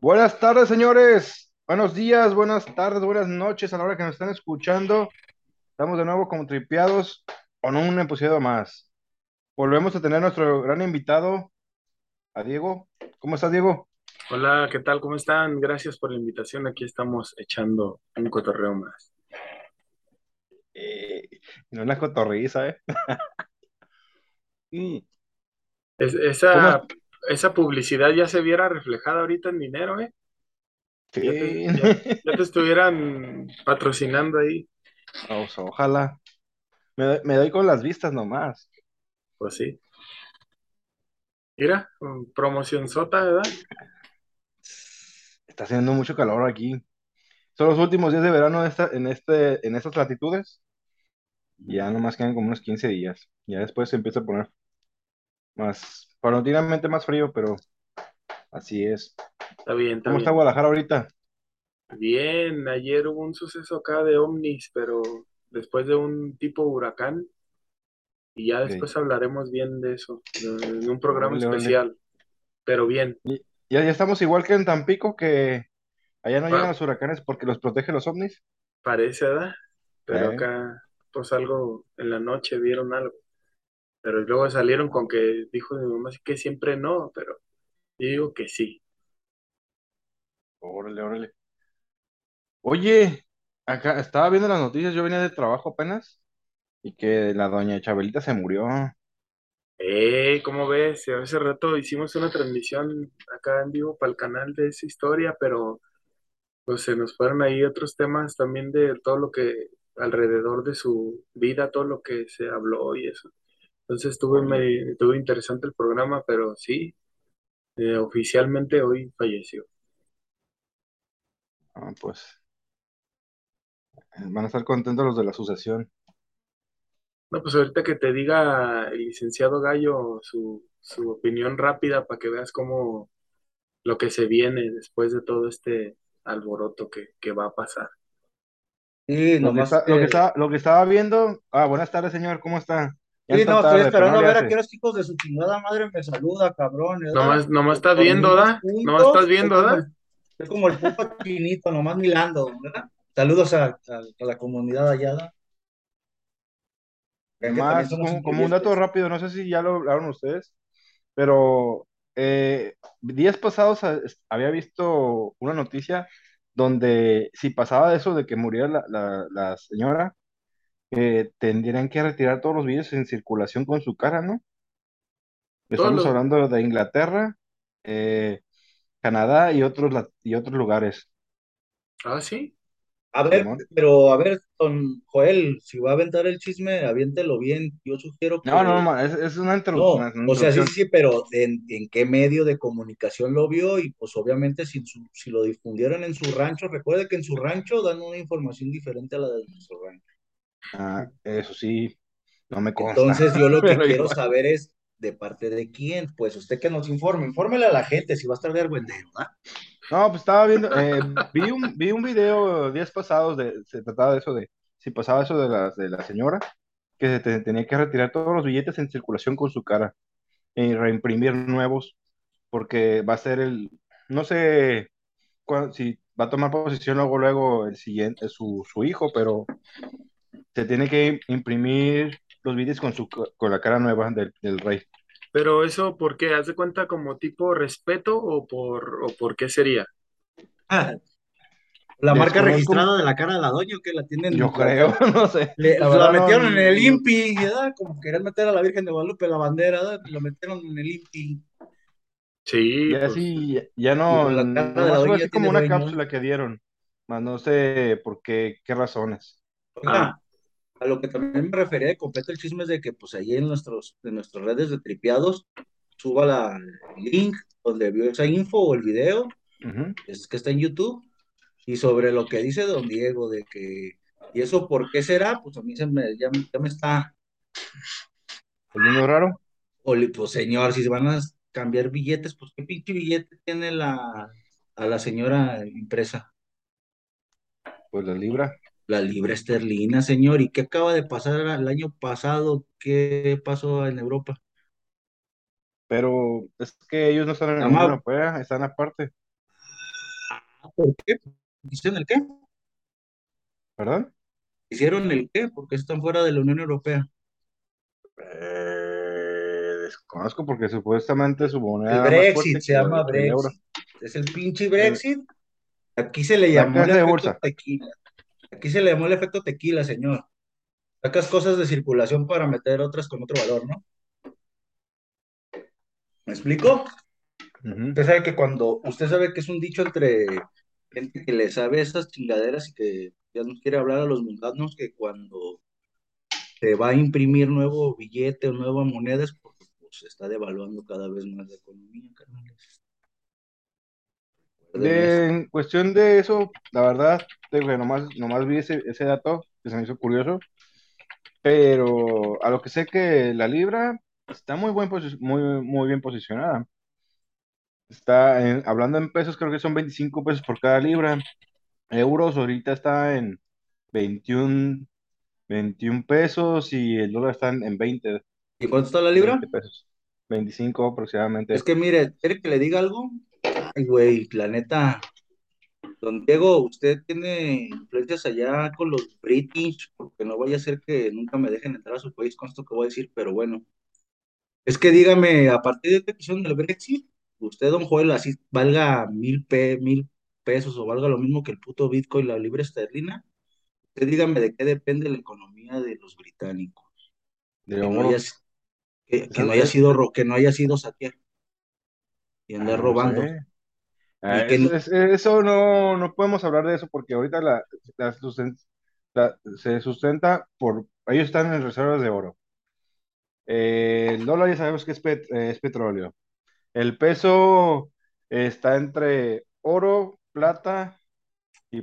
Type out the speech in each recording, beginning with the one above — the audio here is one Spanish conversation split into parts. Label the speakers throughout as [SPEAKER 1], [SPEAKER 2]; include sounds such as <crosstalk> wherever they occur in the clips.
[SPEAKER 1] Buenas tardes, señores. Buenos días, buenas tardes, buenas noches a la hora que nos están escuchando. Estamos de nuevo como tripeados con un episodio más. Volvemos a tener nuestro gran invitado, a Diego. ¿Cómo estás, Diego?
[SPEAKER 2] Hola, ¿qué tal? ¿Cómo están? Gracias por la invitación. Aquí estamos echando un cotorreo más.
[SPEAKER 1] Eh, no es la cotorriza, ¿eh? <laughs> Mm,
[SPEAKER 2] Es-
[SPEAKER 1] ¿Cómo
[SPEAKER 2] esa, esa publicidad ya se viera reflejada ahorita en dinero, ¿eh?
[SPEAKER 1] Sí.
[SPEAKER 2] Ya te, ya- ya te estuvieran patrocinando ahí.
[SPEAKER 1] O sea, ojalá. Me, doy- me doy con las vistas nomás.
[SPEAKER 2] Pues sí. Mira, promoción sota, ¿verdad?
[SPEAKER 1] Está haciendo mucho calor aquí. Son los últimos días de verano esta- en, este, en estas latitudes. Ya nomás quedan como unos 15 días. Ya después se empieza a poner más, paulatinamente más frío, pero así es.
[SPEAKER 2] Está bien, está
[SPEAKER 1] ¿Cómo está. Guadalajara ahorita?
[SPEAKER 2] Bien, ayer hubo un suceso acá de ovnis, pero después de un tipo huracán, y ya después hablaremos bien de eso, en un programa especial. Pero bien.
[SPEAKER 1] Y- Ya, ya estamos igual que en Tampico, que allá no llegan
[SPEAKER 2] Pa-
[SPEAKER 1] los huracanes porque los protege los ovnis.
[SPEAKER 2] Parece, ¿verdad? Pero
[SPEAKER 1] Eh,
[SPEAKER 2] acá, pues algo en la noche vieron algo. Pero luego salieron con que dijo mi mamá que siempre no, pero yo digo que sí.
[SPEAKER 1] órale, órale. Oye, acá estaba viendo las noticias, yo venía de trabajo apenas y que la doña Chabelita se murió.
[SPEAKER 2] Eh, ¿cómo ves? Hace rato hicimos una transmisión acá en vivo para el canal de esa historia, pero pues se nos fueron ahí otros temas también de todo lo que alrededor de su vida, todo lo que se habló y eso. Entonces estuvo,
[SPEAKER 1] Órale.
[SPEAKER 2] me- estuvo interesante el programa, pero sí, eh, oficialmente hoy falleció.
[SPEAKER 1] Ah, pues van a estar contentos los de la sucesión.
[SPEAKER 2] No, pues ahorita que te diga el licenciado Gallo su, su opinión rápida para que veas cómo lo que se viene después de todo este alboroto que, que va a pasar.
[SPEAKER 3] Sí,
[SPEAKER 1] Lo que está, lo que
[SPEAKER 3] que.
[SPEAKER 1] está, lo que estaba viendo. Ah, buenas tardes, señor, ¿cómo está? Ya
[SPEAKER 3] Sí, no, estoy esperando a ver a qué los hijos de su chingada madre me saluda, cabrón.
[SPEAKER 2] Nomás, nomás estás viendo, ¿da? Nomás estás viendo, ¿da?
[SPEAKER 3] es como el puto chinito, nomás mirando, ¿verdad? Saludos a, a- a la comunidad allá, ¿da? Que también
[SPEAKER 1] Más
[SPEAKER 3] somos
[SPEAKER 1] como, como un dato rápido, no sé si ya lo hablaron ustedes, pero eh, días pasados a- había visto una noticia donde si pasaba eso de que muriera la, la- la señora, eh, tendrían que retirar todos los videos en circulación con su cara, ¿no? Estamos
[SPEAKER 2] los...
[SPEAKER 1] hablando de Inglaterra, eh, Canadá y otros, y otros lugares.
[SPEAKER 2] Ah, sí.
[SPEAKER 3] A ver,
[SPEAKER 1] Simón.
[SPEAKER 3] pero a ver, don Joel, si va a aventar el chisme, aviéntelo bien. Yo sugiero
[SPEAKER 1] No, no,
[SPEAKER 3] que
[SPEAKER 1] no, es, es una, introdu-
[SPEAKER 3] No, o sea, sí,
[SPEAKER 1] introducción.
[SPEAKER 3] sí, sí, pero ¿en, en qué medio de comunicación lo vio? Y pues obviamente si, su- si lo difundieron en su rancho, recuerde que en su rancho dan una información diferente a la de nuestro rancho.
[SPEAKER 1] Ah, eso sí, no me consta,
[SPEAKER 3] Entonces yo lo <laughs> que
[SPEAKER 1] pero
[SPEAKER 3] quiero
[SPEAKER 1] igual.
[SPEAKER 3] saber es de parte de quién, pues usted que nos informe, infórmele a la gente si va a estar de argüendero, ¿ah?
[SPEAKER 1] No, pues estaba viendo, eh, vi un, vi un video días pasados de, se trataba de eso de, si pasaba eso de la, de la señora, que se te- tenía que retirar todos los billetes en circulación con su cara y reimprimir nuevos, porque va a ser el, no sé si va a tomar posesión luego, luego el siguiente, su, su hijo, pero se tiene que imprimir los billetes con su, con la cara nueva del, del rey.
[SPEAKER 2] Pero eso, ¿por qué? ¿Haz de cuenta como tipo respeto o por, o por qué sería? <laughs>
[SPEAKER 3] La marca registrada de la cara de la doña que la tienen,
[SPEAKER 1] yo
[SPEAKER 3] la,
[SPEAKER 1] creo, <laughs> no sé,
[SPEAKER 3] le-
[SPEAKER 1] la
[SPEAKER 3] la
[SPEAKER 1] no,
[SPEAKER 3] metieron en el INPI, ¿verdad? Como querían meter a la Virgen de Guadalupe la bandera, ¿verdad? Lo metieron en el INPI.
[SPEAKER 2] Sí,
[SPEAKER 1] Ya
[SPEAKER 2] pues
[SPEAKER 1] sí, ya no,
[SPEAKER 3] la cara de la doña
[SPEAKER 1] así como una
[SPEAKER 3] dueño.
[SPEAKER 1] cápsula que dieron, más no sé por qué, qué razones.
[SPEAKER 2] Ah,
[SPEAKER 3] a lo que también me refería de completo el chisme es de que pues ahí en nuestros, en nuestras redes de tripiados suba la, el link donde vio esa info o el video,
[SPEAKER 1] Ujú.
[SPEAKER 3] es que está en YouTube, y sobre lo que dice don Diego de que, ¿y eso por qué será? Pues a mí se me, ya, ya me está,
[SPEAKER 1] ¿Volviendo raro?
[SPEAKER 3] oli- pues señor, si se van a cambiar billetes, pues qué pinche billete tiene la, a la señora impresa.
[SPEAKER 1] Pues la libra.
[SPEAKER 3] La libra esterlina, señor, ¿y qué acaba de pasar el año pasado? ¿Qué pasó en Europa?
[SPEAKER 1] Pero es que ellos no están en la Unión
[SPEAKER 3] más
[SPEAKER 1] Europea, están aparte.
[SPEAKER 3] ¿Por qué? ¿Hicieron el qué?
[SPEAKER 1] ¿Perdón?
[SPEAKER 3] ¿Hicieron el qué? Porque están fuera de la Unión Europea.
[SPEAKER 1] Eh, desconozco porque supuestamente su moneda
[SPEAKER 3] El Brexit se llama
[SPEAKER 1] el.
[SPEAKER 3] Brexit. Es el pinche Brexit. Aquí se le
[SPEAKER 1] La
[SPEAKER 3] llamó
[SPEAKER 1] de bolsa.
[SPEAKER 3] tequila. Aquí se le llamó el efecto tequila, señor. Sacas cosas de circulación para meter otras con otro valor, ¿no? ¿Me explico? Usted sabe que cuando, usted sabe que es un dicho entre gente que le sabe esas chingaderas y que ya nos quiere hablar a los mundanos, que cuando se va a imprimir nuevo billete o nuevas monedas, porque pues, se está devaluando cada vez más la economía, carnales.
[SPEAKER 1] De, en cuestión de eso, la verdad, te que nomás, nomás vi ese, ese dato que se me hizo curioso, pero a lo que sé que la libra está muy, buen muy, muy bien posicionada. Está en- hablando en pesos, creo que son 25 pesos por cada libra. Euros ahorita está en 21, 21 pesos y el dólar está en, en 20,
[SPEAKER 3] ¿Y cuánto está la libra?
[SPEAKER 1] 20 pesos. 25 aproximadamente.
[SPEAKER 3] Es que mire, ¿quiere que le diga algo? Ay, güey, la neta, don Diego, usted tiene influencias allá con los British, porque no vaya a ser que nunca me dejen entrar a su país con esto que voy a decir, pero bueno. Es que dígame, a partir de esta decisión del Brexit, usted, don Joel, así valga mil, pe- mil pesos o valga lo mismo que el puto Bitcoin, la libra esterlina, usted dígame de qué depende la economía de los británicos.
[SPEAKER 1] de
[SPEAKER 3] Que no haya, que, que no haya sido, que no haya sido saquear y
[SPEAKER 1] Ah,
[SPEAKER 3] andar robando.
[SPEAKER 1] Ah,
[SPEAKER 3] Y que
[SPEAKER 1] eso,
[SPEAKER 3] no-
[SPEAKER 1] es- eso no, no podemos hablar de eso porque ahorita la, la susten- la- se sustenta por, ellos están en reservas de oro. Eh, el dólar ya sabemos que es, pet- eh, es petróleo. El peso está entre oro, plata y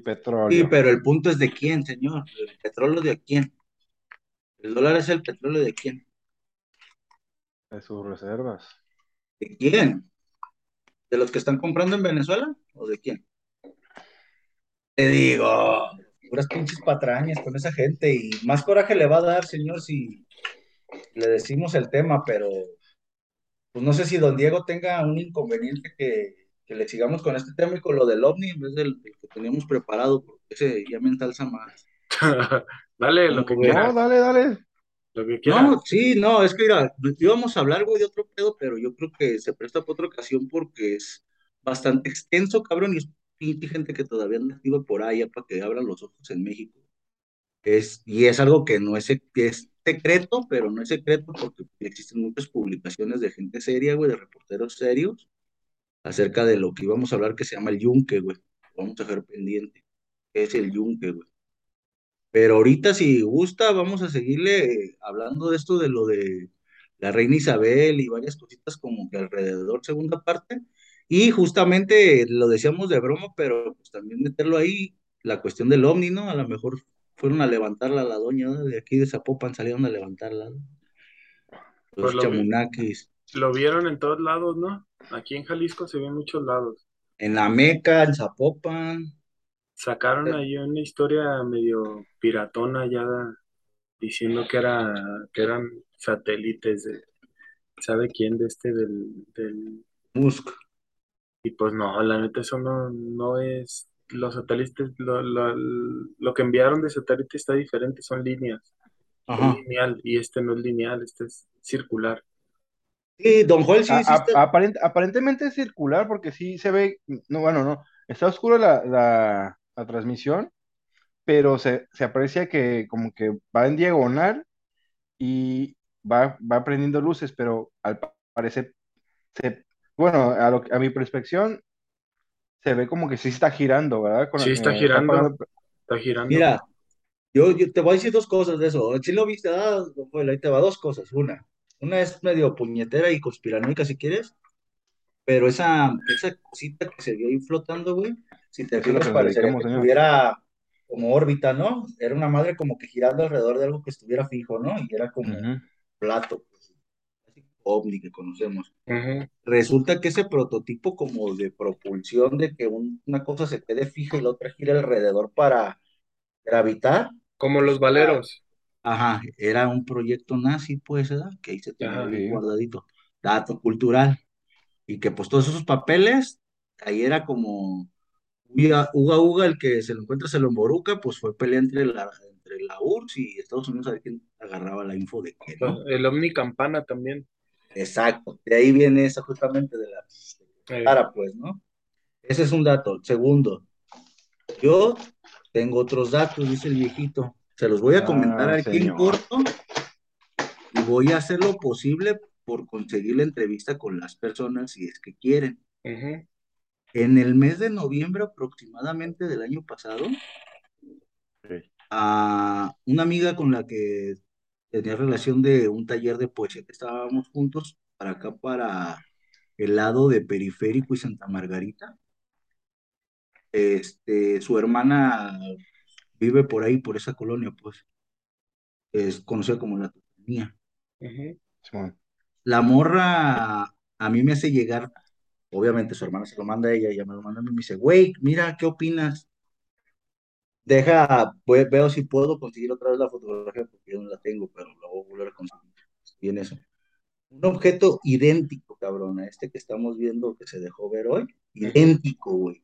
[SPEAKER 3] Sí,
[SPEAKER 1] petróleo
[SPEAKER 3] pero el punto es de quién, señor. ¿El petróleo de quién? ¿El dólar es el petróleo de quién?
[SPEAKER 1] de sus reservas.
[SPEAKER 3] ¿De quién? ¿De los que están comprando en Venezuela o de quién? Te digo, puras pinches patrañas con esa gente y más coraje le va a dar, señor, si le decimos el tema, pero pues no sé si don Diego tenga un inconveniente que, que le sigamos con este tema y con lo del ovni en vez del, del que teníamos preparado, porque ese ya me ensalza más. <laughs>
[SPEAKER 2] Dale, lo que
[SPEAKER 3] ¿Cómo ve?
[SPEAKER 1] No,
[SPEAKER 2] quieras,
[SPEAKER 1] dale, dale.
[SPEAKER 2] Lo que quieras.
[SPEAKER 3] No, sí, no, es que mira, íbamos a hablar, güey, de otro pedo, pero yo creo que se presta para otra ocasión porque es bastante extenso, cabrón, y es gente que todavía no activa por ahí ya para que abran los ojos en México. Es, y es algo que no es, es secreto, pero no es secreto porque existen muchas publicaciones de gente seria, güey, de reporteros serios, acerca de lo que íbamos a hablar que se llama el yunque, güey. Vamos a dejar pendiente. ¿Qué es el yunque, güey? Pero ahorita, si gusta, vamos a seguirle hablando de esto de lo de la reina Isabel y varias cositas como que alrededor, segunda parte. Y justamente lo decíamos de broma, pero pues también meterlo ahí, la cuestión del ovni, ¿no? A lo mejor fueron a levantarla a la doña, ¿no? De aquí de Zapopan salieron a levantarla, ¿no? Los
[SPEAKER 2] Pues lo vi-
[SPEAKER 3] chamunaquis.
[SPEAKER 2] Lo vieron en todos lados, ¿no? Aquí en Jalisco se ve en muchos lados.
[SPEAKER 3] En la Meca, en Zapopan.
[SPEAKER 2] Sacaron ahí una historia medio piratona ya diciendo que era que eran satélites de ¿sabe quién? De este del, del
[SPEAKER 3] Musk.
[SPEAKER 2] y pues no, la neta eso no, no es los satélites lo, lo, lo que enviaron de satélite está diferente, son líneas,
[SPEAKER 3] Ajá.
[SPEAKER 2] lineal y este no es lineal, este es circular.
[SPEAKER 3] Sí, don Joel, sí,
[SPEAKER 1] A-
[SPEAKER 3] sí
[SPEAKER 1] a-
[SPEAKER 3] está-
[SPEAKER 1] aparent- aparentemente es circular porque sí se ve, no, bueno, no, está oscura la, la, la transmisión, pero se, se aprecia que como que va en diagonal y va, va prendiendo luces, pero al pa- parecer, se, bueno, a, lo, a mi perspección se ve como que sí está girando, ¿verdad? Con-
[SPEAKER 2] Sí, está girando.
[SPEAKER 1] apagando-
[SPEAKER 2] Está girando.
[SPEAKER 3] Mira, yo, yo te voy a decir dos cosas de eso. Si lo viste, ah, Joel, ahí te va dos cosas. Una, una es medio puñetera y conspiranoica si quieres, pero esa, esa cosita que se vio ahí flotando, güey, si te fijas, parecería que
[SPEAKER 1] señor.
[SPEAKER 3] tuviera como órbita, ¿no? Era una madre como que girando alrededor de algo que estuviera fijo, ¿no? Y era como plato, pues, ovni que conocemos. Resulta que ese prototipo como de propulsión de que un- una cosa se quede fija y la otra gira alrededor para gravitar,
[SPEAKER 2] Como los valeros.
[SPEAKER 3] ajá, era un proyecto nazi, pues, ¿verdad? Que ahí se tenía bien guardadito. Dato cultural. Y que pues todos esos papeles, ahí era como, Uga Uga, Uga, el que se lo encuentra se lo emboruca, pues fue pelea entre la, entre la URSS y Estados Unidos a ver quién agarraba la info de qué, ¿no?
[SPEAKER 2] El Omni Campana también.
[SPEAKER 3] Exacto, de ahí viene esa justamente de la cara, pues, ¿no? Ese es un dato. Segundo, yo tengo otros datos, dice el viejito. Se los voy a comentar
[SPEAKER 1] Ah,
[SPEAKER 3] aquí en
[SPEAKER 1] señor.
[SPEAKER 3] corto y voy a hacer lo posible por conseguir la entrevista con las personas si es que quieren.
[SPEAKER 2] ujú,
[SPEAKER 3] En el mes de noviembre aproximadamente del año pasado, a una amiga con la que tenía relación de un taller de poesía que estábamos juntos para acá, para el lado de Periférico y Santa Margarita. Este, su hermana vive por ahí, por esa colonia, pues, es conocida como la Tutanía. La morra a mí me hace llegar, obviamente su hermana se lo manda a ella, ella me lo manda a mí y me dice, güey, mira, ¿qué opinas? Deja, voy- veo si puedo conseguir otra vez la fotografía porque yo no la tengo, pero la voy a volver a conseguir. Bien eso. Un objeto idéntico, cabrón, a este que estamos viendo que se dejó ver hoy. Idéntico, güey.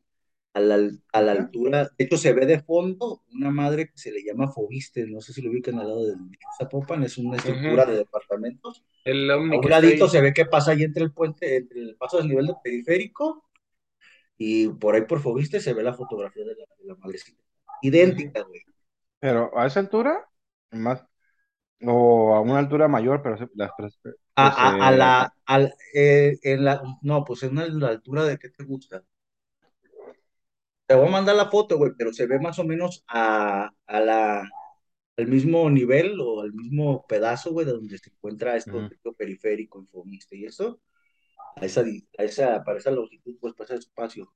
[SPEAKER 3] A la, a la altura, de hecho se ve de fondo una madre que se le llama Fobiste, no sé si lo ubican al lado de Zapopan, es una estructura de departamentos.
[SPEAKER 2] El
[SPEAKER 3] A un ladito se ve que pasa ahí entre el puente, entre el paso del nivel de periférico, y por ahí por Fobiste se ve la fotografía de la, de la madrecita. Idéntica, güey.
[SPEAKER 1] Pero a esa altura, más, o a una altura mayor, pero las pues,
[SPEAKER 3] A, a, a
[SPEAKER 1] eh,
[SPEAKER 3] la, al- eh, en la, no, pues en la, en la altura de qué te gusta. Te voy a mandar la foto, güey, pero se ve más o menos a, a la, al mismo nivel o al mismo pedazo, güey, de donde se encuentra esto objeto periférico, informista y eso, a esa, a esa, para esa longitud, pues para ese espacio.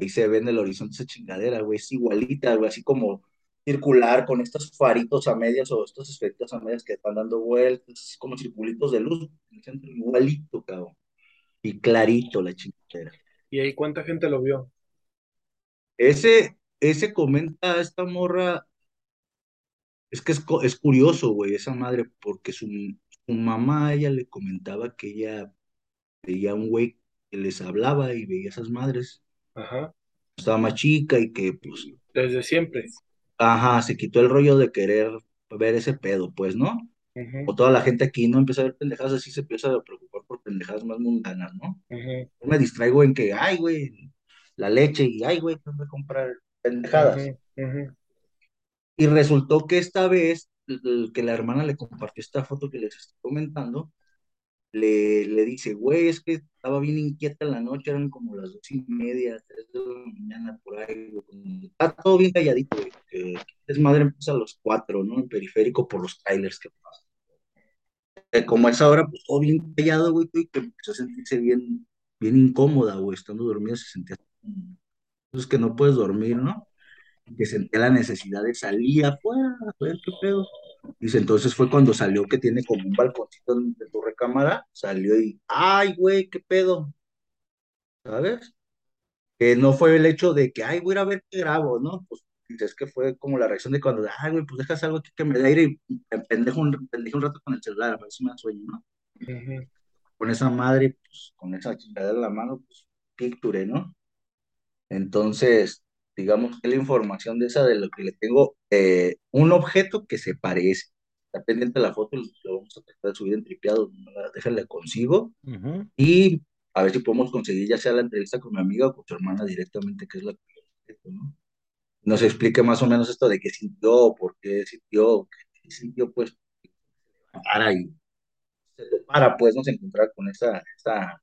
[SPEAKER 3] Ahí se ve en el horizonte esa chingadera, güey, es igualita, güey, así como circular con estos faritos a medias o estos efectos a medias que están dando vueltas, como circulitos de luz, en el centro, igualito, cabrón. Y clarito la chingadera.
[SPEAKER 2] ¿Y ahí cuánta gente lo vio?
[SPEAKER 3] Ese, ese comenta esta morra, es que es, es curioso, güey, esa madre, porque su, su mamá a ella le comentaba que ella veía un güey que les hablaba y veía esas madres,
[SPEAKER 2] Ajá.
[SPEAKER 3] estaba más chica y que, pues,
[SPEAKER 2] Desde siempre.
[SPEAKER 3] ajá, se quitó el rollo de querer ver ese pedo, pues, ¿no? O toda la gente aquí no empieza a ver pendejadas así, se empieza a preocupar por pendejadas más mundanas, ¿no?
[SPEAKER 2] ujú,
[SPEAKER 3] Yo me distraigo en que, ay, güey, la leche y, ay, güey, tengo que comprar pendejadas.
[SPEAKER 2] ujú, ujú.
[SPEAKER 3] Y resultó que esta vez, el- que la hermana le compartió esta foto que les estoy comentando, le, le dice, güey, es que estaba bien inquieta en la noche, eran como las dos y media, tres de la mañana, por ahí, güey, Está todo bien calladito, güey, que es madre empieza a los cuatro, ¿no? En periférico por los trailers que pasan. Eh, como a esa hora, pues todo bien callado, güey, y que empezó a sentirse bien, bien incómoda, güey, estando dormida se sentía pues que no puedes dormir, ¿no? que sentía la necesidad de salir afuera, a ver qué pedo. Dice, entonces fue cuando salió que tiene como un balconcito de tu recámara, salió y, ay, güey, qué pedo, ¿sabes? Que no fue el hecho de que, ay, voy a ir a ver qué grabo, ¿no? Pues es que fue como la reacción de cuando, ay, güey, pues dejas algo aquí que me dé aire y pendejo un, pendejo un rato con el celular, a ver si me da sueño, ¿no? Con esa madre, pues con esa chingadera en la mano, pues picture, ¿no? Entonces, digamos que la información de esa de lo que le tengo, eh, un objeto que se parece. Está pendiente la foto, lo vamos a tratar de subir en la- déjala consigo. Y a ver si podemos conseguir ya sea la entrevista con mi amiga o con su hermana directamente, que es la que ¿no? Nos explique más o menos esto de qué sintió, por qué sintió, qué sintió, pues, para y se para, pues, nos encontrar con esa, esa,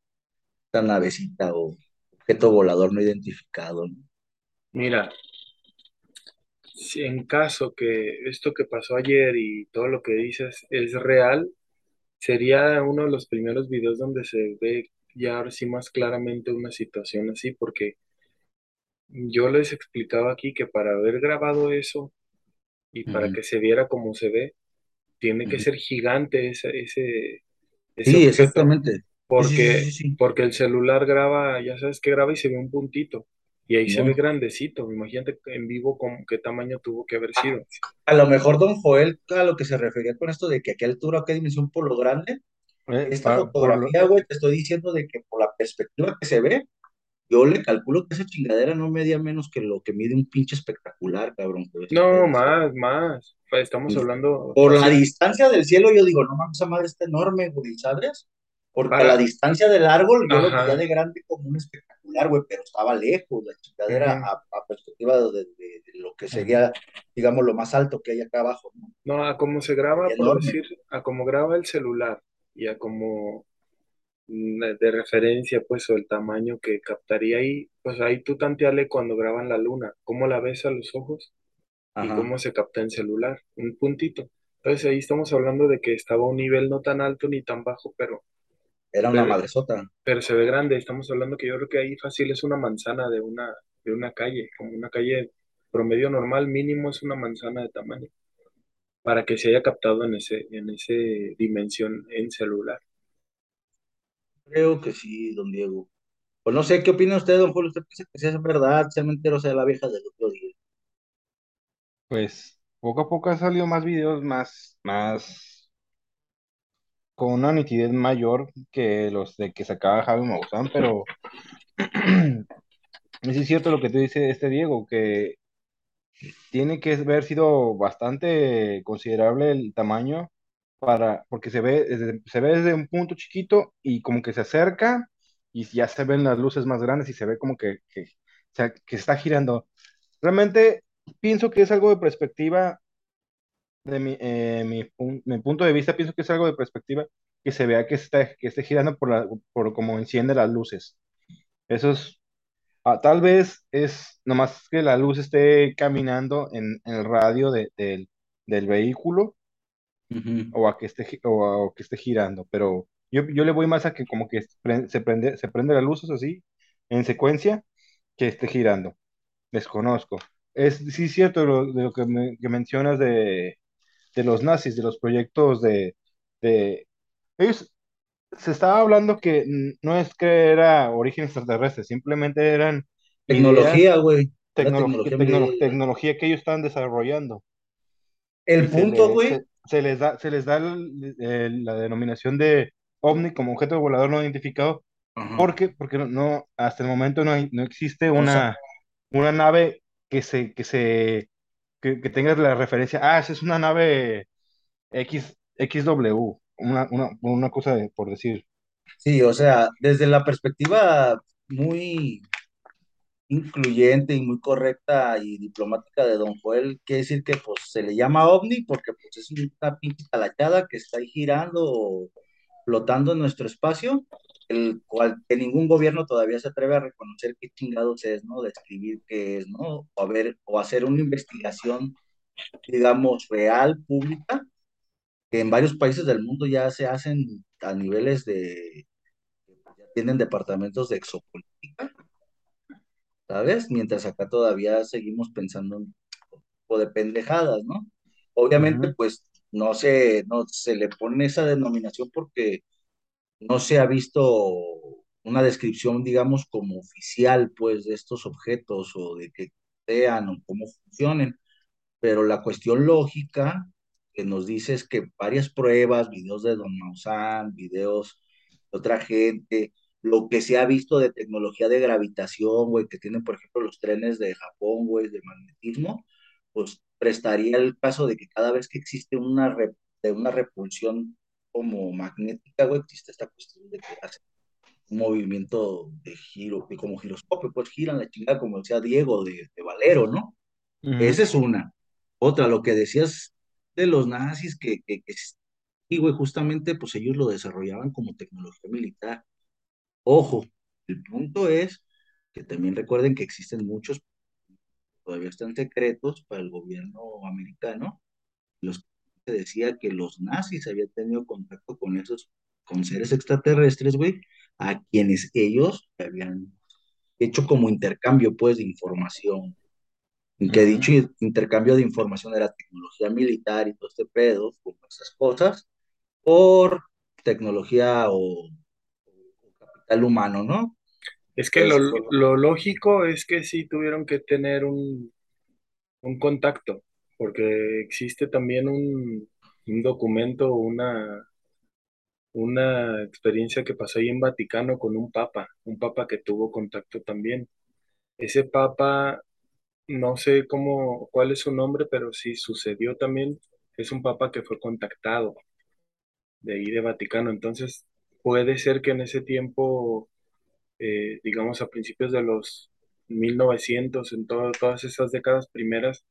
[SPEAKER 3] esa navecita o objeto volador no identificado, ¿no?
[SPEAKER 2] Mira, si en caso que esto que pasó ayer y todo lo que dices es real, sería uno de los primeros videos donde se ve ya ahora sí más claramente una situación así, porque yo les explicaba aquí que para haber grabado eso y para que se viera como se ve, tiene que ser gigante ese, ese, ese
[SPEAKER 3] Sí,
[SPEAKER 2] objeto,
[SPEAKER 3] exactamente. Sí, sí, sí,
[SPEAKER 2] porque,
[SPEAKER 3] sí,
[SPEAKER 2] porque el celular graba, ya sabes que graba y se ve un puntito, y ahí se ve grandecito, imagínate en vivo con qué tamaño tuvo que haber sido.
[SPEAKER 3] a lo mejor Don Joel, a lo que se refería con esto de que a qué altura, a qué dimensión por lo grande,
[SPEAKER 1] Eh,
[SPEAKER 3] esta
[SPEAKER 1] pa- lo-
[SPEAKER 3] fotografía, güey, te estoy diciendo de que por la perspectiva que se ve, Yo le calculo que esa chingadera no medía menos que lo que mide un pinche espectacular, cabrón.
[SPEAKER 2] No, más, más. Pues estamos hablando.
[SPEAKER 3] Por la distancia del cielo, yo digo, no mames, esa madre está enorme, güey, ¿sabes? Porque
[SPEAKER 2] Para-
[SPEAKER 3] a la distancia del árbol, yo lo veía de grande como un espectacular, güey, pero estaba lejos, la chingadera a, a perspectiva de, de- de lo que sería, digamos, lo más alto que hay acá abajo, ¿no?
[SPEAKER 2] No, a cómo se graba, por
[SPEAKER 3] Enorme.
[SPEAKER 2] decir, a cómo graba el celular y a cómo mm, de referencia, pues, o el tamaño que captaría ahí, pues ahí tú tanteale cuando graban la luna, cómo la ves a los ojos y cómo se capta en celular, un puntito. Entonces ahí estamos hablando de que estaba a un nivel no tan alto ni tan bajo, pero,
[SPEAKER 3] Era una
[SPEAKER 2] Pero-
[SPEAKER 3] madresota.
[SPEAKER 2] pero se ve grande. Estamos hablando que yo creo que ahí fácil es una manzana de una, de una calle, como una calle promedio normal, mínimo es una manzana de tamaño, para que se haya captado en ese, en ese dimensión en celular.
[SPEAKER 3] Creo que sí, don Diego. Pues no sé, ¿qué opina usted, don Julio? ¿Usted piensa que es verdad, sea mentira o sea la vieja del otro día?
[SPEAKER 1] Pues poco a poco han salido más videos más, más con una nitidez mayor que los de que sacaba Javi Maussan, pero <clears throat> es cierto lo que te dice este Diego, que tiene que haber sido bastante considerable el tamaño para, porque se ve, desde- se ve desde un punto chiquito y como que se acerca y ya se ven las luces más grandes y se ve como que, que está girando. Realmente pienso que es algo de perspectiva, de mi, eh, mi, mi punto de vista, pienso que es algo de perspectiva que se vea que está, que esté girando por, la, por cómo enciende las luces. Eso es, ah, tal vez es nomás que la luz esté caminando en, en el radio de- del, del vehículo
[SPEAKER 3] Ujú.
[SPEAKER 1] o a que esté, o a- o que esté girando, pero yo, yo le voy más a que como que se prende, se prende la luz así, en secuencia, que esté girando. Desconozco. Es sí cierto lo, de lo que, me- que mencionas de, de los nazis, de los proyectos de, de... Ellos, se estaba hablando que no es que era origen extraterrestre, simplemente eran
[SPEAKER 3] Tecnología, güey.
[SPEAKER 1] Tecnología,
[SPEAKER 3] tecnología.
[SPEAKER 1] tecno-
[SPEAKER 3] me-
[SPEAKER 1] tecnología que ellos estaban desarrollando.
[SPEAKER 3] El
[SPEAKER 1] y
[SPEAKER 3] punto, güey.
[SPEAKER 1] se, se les da, se les da el- el- la denominación de ovni como objeto volador no identificado.
[SPEAKER 3] Ajá.
[SPEAKER 1] ¿Por qué? Porque no, no- hasta el momento no, hay- no existe
[SPEAKER 3] O
[SPEAKER 1] una,
[SPEAKER 3] sea-
[SPEAKER 1] una nave que se, que se, que, que tenga la referencia, ah, esa es una nave X, XW, una, una, una cosa de- por decir.
[SPEAKER 3] Sí, o sea, desde la perspectiva muy incluyente y muy correcta y diplomática de Don Joel, quiere decir que pues se le llama ovni porque pues es una pinche talachada que está ahí girando o flotando en nuestro espacio, el cual que ningún gobierno todavía se atreve a reconocer qué chingados es, ¿no? Describir qué es, ¿no? O a ver, o hacer una investigación, digamos, real, pública, que en varios países del mundo ya se hacen a niveles de, ya tienen departamentos de exopolítica, ¿sabes? Mientras acá todavía seguimos pensando en un tipo de pendejadas, ¿no? Obviamente,
[SPEAKER 1] Ujú.
[SPEAKER 3] pues no se, no se le pone esa denominación porque no se ha visto una descripción, digamos, como oficial, pues, de estos objetos o de que sean o cómo funcionen, pero la cuestión lógica que nos dice es que varias pruebas, videos de Don Maussan, videos de otra gente, lo que se ha visto de tecnología de gravitación, güey, que tienen, por ejemplo, los trenes de Japón, güey, de magnetismo, pues prestaría el caso de que cada vez que existe una, re- de una repulsión como magnética, güey, existe esta cuestión de que hace un movimiento de giro, como giroscopio, pues giran la chingada, como decía Diego, de, de Valero, ¿no? Esa es una. Otra, lo que decías de los nazis, que, que, que sí, güey, justamente, pues ellos lo desarrollaban como tecnología militar. Ojo, el punto es que también recuerden que existen muchos, todavía están secretos para el gobierno americano, los que se decía que los nazis habían tenido contacto con esos, con seres extraterrestres, güey, a quienes ellos habían hecho como intercambio, pues, de información. En que dicho intercambio de información era tecnología militar y todo este pedo, como esas cosas, por tecnología o, o capital humano, ¿no?
[SPEAKER 2] Es que lo, lo lógico es que sí tuvieron que tener un, un contacto, porque existe también un, un documento, una, una experiencia que pasó ahí en Vaticano con un papa, un papa que tuvo contacto también. Ese papa, no sé cómo, cuál es su nombre, pero sí sucedió también. Es un papa que fue contactado de ahí de Vaticano. Entonces, puede ser que en ese tiempo, eh, digamos a principios de los 1900, en todo- todas esas décadas primeras,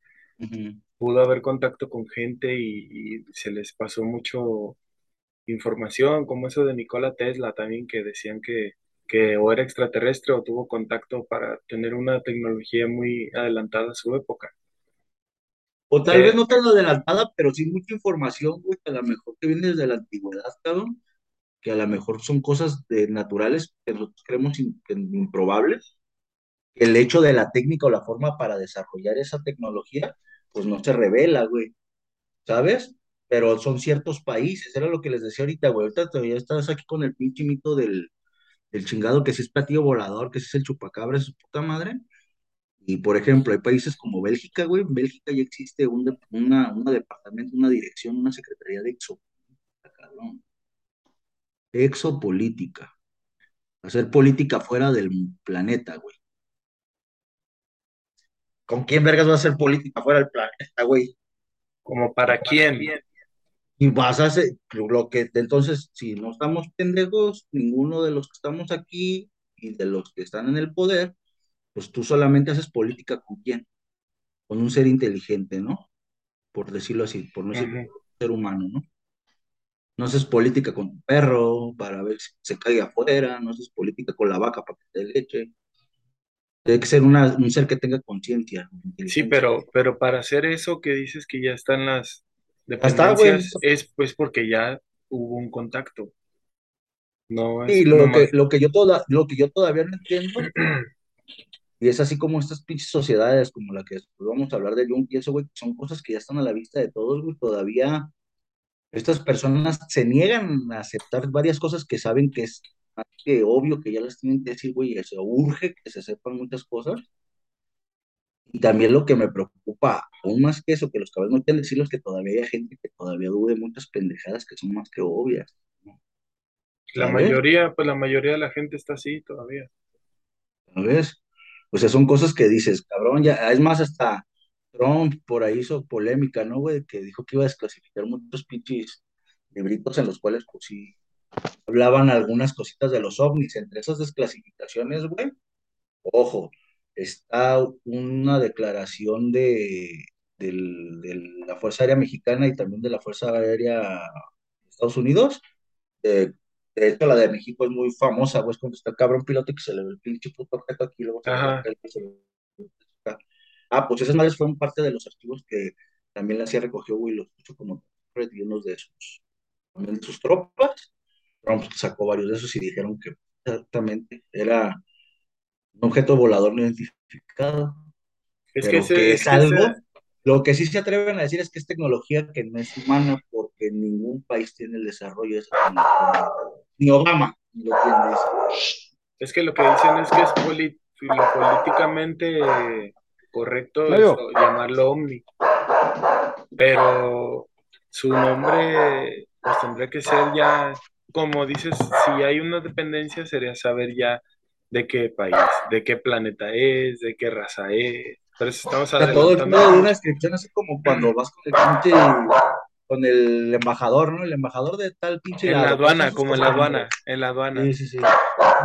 [SPEAKER 2] pudo haber contacto con gente y, y se les pasó mucho información, como eso de Nikola Tesla también, que decían que, que o era extraterrestre o tuvo contacto para tener una tecnología muy adelantada a su época.
[SPEAKER 3] O tal
[SPEAKER 2] Eh,
[SPEAKER 3] vez no tan adelantada, pero sí mucha información, güey, que a lo mejor que viene desde la antigüedad, cabrón, que a lo mejor son cosas de, naturales que nosotros creemos in- improbables. El hecho de la técnica o la forma para desarrollar esa tecnología, pues no se revela, güey, ¿sabes? Pero son ciertos países, era lo que les decía ahorita, güey. Ahorita todavía estás aquí con el pinche mito del, del chingado que si es platillo volador, que si es el chupacabra, es su puta madre. Y por ejemplo, hay países como Bélgica, güey. En Bélgica ya existe un una, una departamento, una dirección, una secretaría de exopolítica, cabrón. Exopolítica. Hacer política fuera del planeta, güey. ¿Con quién vergas va a hacer política fuera del planeta, güey?
[SPEAKER 2] como para quién.
[SPEAKER 3] Y vas a hacer lo que, entonces, si no estamos pendejos, ninguno de los que estamos aquí y de los que están en el poder, pues tú solamente haces política con quién? Con un ser inteligente, ¿no? Por decirlo así, por no decir
[SPEAKER 2] Ujú.
[SPEAKER 3] ser humano, ¿no? No haces política con tu perro para ver si se caiga afuera, no haces política con la vaca para que te leche. Tiene que ser una- un ser que tenga conciencia,
[SPEAKER 2] Sí, pero, pero para hacer eso que dices que ya están las
[SPEAKER 3] Ya está,
[SPEAKER 2] dependencias, es pues porque ya hubo un contacto. No
[SPEAKER 3] Sí,
[SPEAKER 2] es
[SPEAKER 3] lo que, lo que yo toda, lo que yo todavía no entiendo, <clears throat> y es así como estas pinches sociedades, como la que después vamos a hablar de Jung y eso, güey, son cosas que ya están a la vista de todos, güey, todavía estas personas se niegan a aceptar varias cosas que saben que es más que obvio que ya las tienen que decir, güey, se urge que se sepan muchas cosas. Y también lo que me preocupa, aún más que eso, que los cabezas no quieren decirlo, es que todavía hay gente que todavía dude muchas pendejadas que son más que obvias, ¿no?
[SPEAKER 2] La mayoría, pues la mayoría de la gente está así todavía.
[SPEAKER 3] ¿Sabes? O sea, son cosas que dices, cabrón, ya, es más, hasta Trump por ahí hizo polémica, ¿no, güey? Que dijo que iba a desclasificar muchos pinches libritos en los cuales, pues sí, hablaban algunas cositas de los ovnis. Entre esas desclasificaciones, güey, ojo, está una declaración de, del- de la Fuerza Aérea Mexicana y también de la Fuerza Aérea de Estados Unidos. De, de hecho, la de México es muy famosa, güey, es cuando está el cabrón piloto que se le ve el pinche puto objeto aquí, luego se le ve. Ah, pues esas madres fueron parte de los archivos que también la CIA recogió, güey, los puso como y unos de sus, también de sus tropas. Trump sacó varios de esos y dijeron que exactamente era un objeto volador no identificado,
[SPEAKER 2] Es que ese,
[SPEAKER 3] que
[SPEAKER 2] es
[SPEAKER 3] algo.
[SPEAKER 2] ese,
[SPEAKER 3] Lo que sí se atreven a decir es que es tecnología que no es humana porque ningún país tiene el desarrollo de esa tecnología. Ni Obama lo tiene.
[SPEAKER 2] es que lo que dicen es que es poli- lo políticamente correcto
[SPEAKER 1] No,
[SPEAKER 2] es
[SPEAKER 1] yo.
[SPEAKER 2] llamarlo ovni. Pero su nombre, pues tendría que ser ya, como dices, si hay una dependencia, sería saber ya de qué país, de qué planeta es, de qué raza es. Pero estamos
[SPEAKER 3] O sea, todo el
[SPEAKER 2] adelantando
[SPEAKER 3] pedo de una descripción así como cuando vas con el pinche, con el embajador, ¿no? El embajador de tal pinche
[SPEAKER 2] En la
[SPEAKER 3] lado. ¿cuáles son
[SPEAKER 2] aduana, como en la aduana, en la aduana.
[SPEAKER 3] Sí, sí, sí.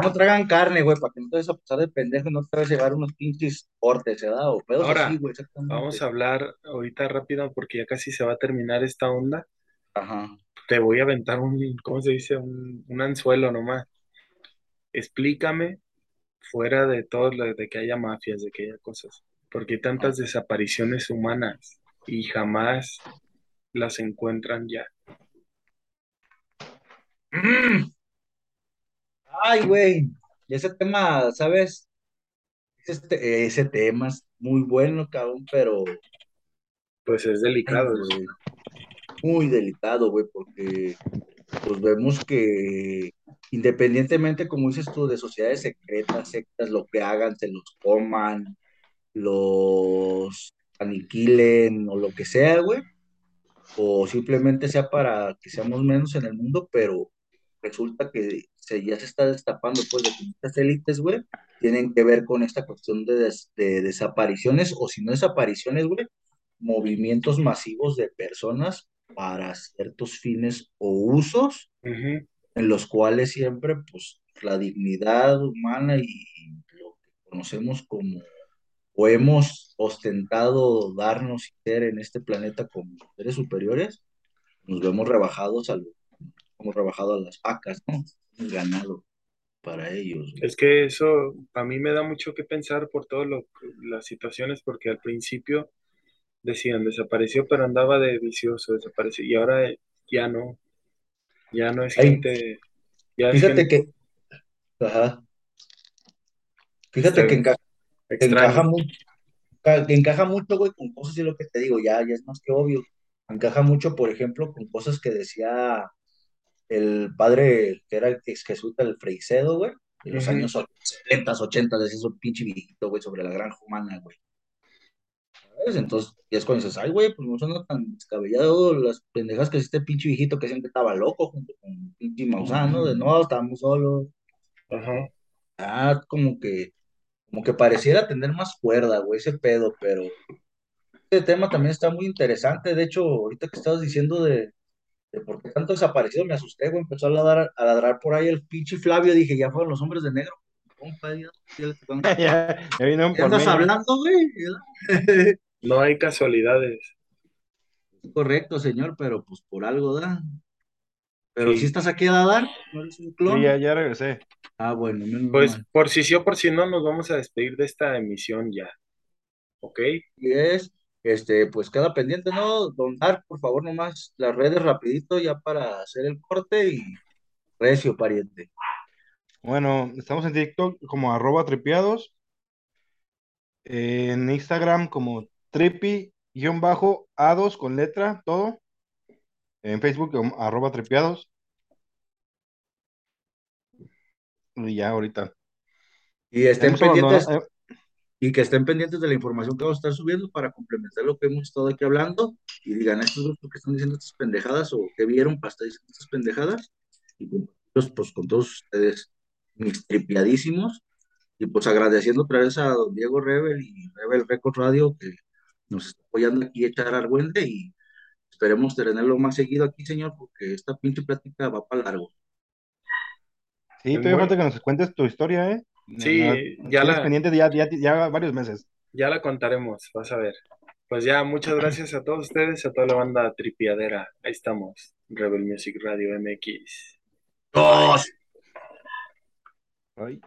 [SPEAKER 3] No tragan carne, güey, para que vayas a pasar de pendejo no te vayas a llevar unos pinches cortes, ¿verdad? O pedos
[SPEAKER 2] Ahora,
[SPEAKER 3] así, güey, exactamente.
[SPEAKER 2] Vamos a hablar ahorita rápido porque ya casi se va a terminar esta onda.
[SPEAKER 3] Ajá.
[SPEAKER 2] Te voy a aventar un, ¿cómo se dice? Un, un anzuelo nomás. Explícame, fuera de todo lo de que haya mafias, de que haya cosas, ¿por qué tantas desapariciones humanas y jamás las encuentran ya?
[SPEAKER 3] Mm. Ay, güey, ese tema, ¿sabes? Ese, ese tema es muy bueno, cabrón, pero
[SPEAKER 2] Pues es delicado.
[SPEAKER 3] güey, muy delicado, güey, porque pues vemos que independientemente, como dices tú, de sociedades secretas, sectas, lo que hagan, se los coman, los aniquilen o lo que sea, güey, o simplemente sea para que seamos menos en el mundo, pero resulta que se, ya se está destapando, pues, de que estas élites, güey, tienen que ver con esta cuestión de, des- de desapariciones, o si no desapariciones, güey, movimientos masivos de personas para ciertos fines o usos en los cuales siempre, pues, la dignidad humana y lo que conocemos como, o hemos ostentado darnos y ser en este planeta como seres superiores, nos vemos rebajados a lo, hemos rebajado a las vacas, ¿no? Ganado para ellos.
[SPEAKER 2] Es que eso a mí me da mucho que pensar por todas las situaciones, porque al principio decían desapareció, pero andaba de vicioso, desapareció, y ahora ya no, ya no es
[SPEAKER 3] Ay,
[SPEAKER 2] gente, ya es
[SPEAKER 3] Fíjate
[SPEAKER 2] gente
[SPEAKER 3] que, ajá, fíjate que enca- que encaja mucho, encaja mucho, güey, con cosas y lo que te digo, ya, ya es más que obvio. Encaja mucho, por ejemplo, con cosas que decía el padre, que era el ex jesuita, el Freixedo, güey, de los años 70, 80, de ese pinche viejito, güey, sobre la granja humana, güey. ¿Sabes? Entonces, ya es cuando dices, ay, güey, pues no suena tan descabellado las pendejas que es este pinche viejito que siempre estaba loco junto con pinche Maussan, ¿no? De no, estamos solos.
[SPEAKER 2] Ajá.
[SPEAKER 3] Ah, como que, como que pareciera tener más cuerda, güey, ese pedo, pero este tema también está muy interesante. De hecho, ahorita que estabas diciendo de, de por qué tanto desaparecido, me asusté, güey, empezó a ladrar, a ladrar por ahí el pinche Flavio, dije, ya fueron los hombres de negro. Compa, ya, ya <laughs>
[SPEAKER 1] ya, ya vinieron
[SPEAKER 3] ¿Qué
[SPEAKER 1] por
[SPEAKER 3] andas
[SPEAKER 1] mí.
[SPEAKER 3] hablando, güey? <laughs>
[SPEAKER 2] No hay casualidades.
[SPEAKER 3] Correcto, señor, pero pues por algo da. Pero si
[SPEAKER 2] Sí.
[SPEAKER 3] estás aquí a dar, no eres un clon.
[SPEAKER 1] Sí, ya, ya regresé.
[SPEAKER 3] Ah, bueno, menos
[SPEAKER 2] Pues
[SPEAKER 3] mal.
[SPEAKER 2] por si sí o por si no, nos vamos a despedir de esta emisión ya. ¿Ok?
[SPEAKER 3] Y es, este, pues queda pendiente, ¿no? Don Dark, por favor, nomás las redes rapidito ya para hacer el corte y recio, pariente.
[SPEAKER 1] Bueno, estamos en TikTok como arroba tripiados, en Instagram como tripi-a2 con letra, todo, en Facebook como arroba tripiados, y ya ahorita.
[SPEAKER 3] Y estén pendientes,
[SPEAKER 1] eh,
[SPEAKER 3] y que estén pendientes de la información que vamos a estar subiendo para complementar lo que hemos estado aquí hablando y digan estos grupos que están diciendo estas pendejadas o que vieron para estar diciendo estas pendejadas y compartirlos pues con todos ustedes mis tripiadísimos y pues agradeciendo otra vez a don Diego Rebel y Rebel Record Radio que nos está apoyando aquí a echar argüende y esperemos tenerlo más seguido aquí señor porque esta pinche plática va para largo.
[SPEAKER 1] sí,
[SPEAKER 2] Pues
[SPEAKER 1] todavía falta que nos cuentes tu historia, ¿eh?
[SPEAKER 2] Sí, ya la-
[SPEAKER 1] pendiente ya, ya, ya varios meses.
[SPEAKER 2] Ya la contaremos, vas a ver. Pues ya, muchas gracias a todos ustedes, a toda la banda tripiadera. Ahí estamos, Rebel Music Radio MX.
[SPEAKER 3] ¡Dos!
[SPEAKER 1] Ay.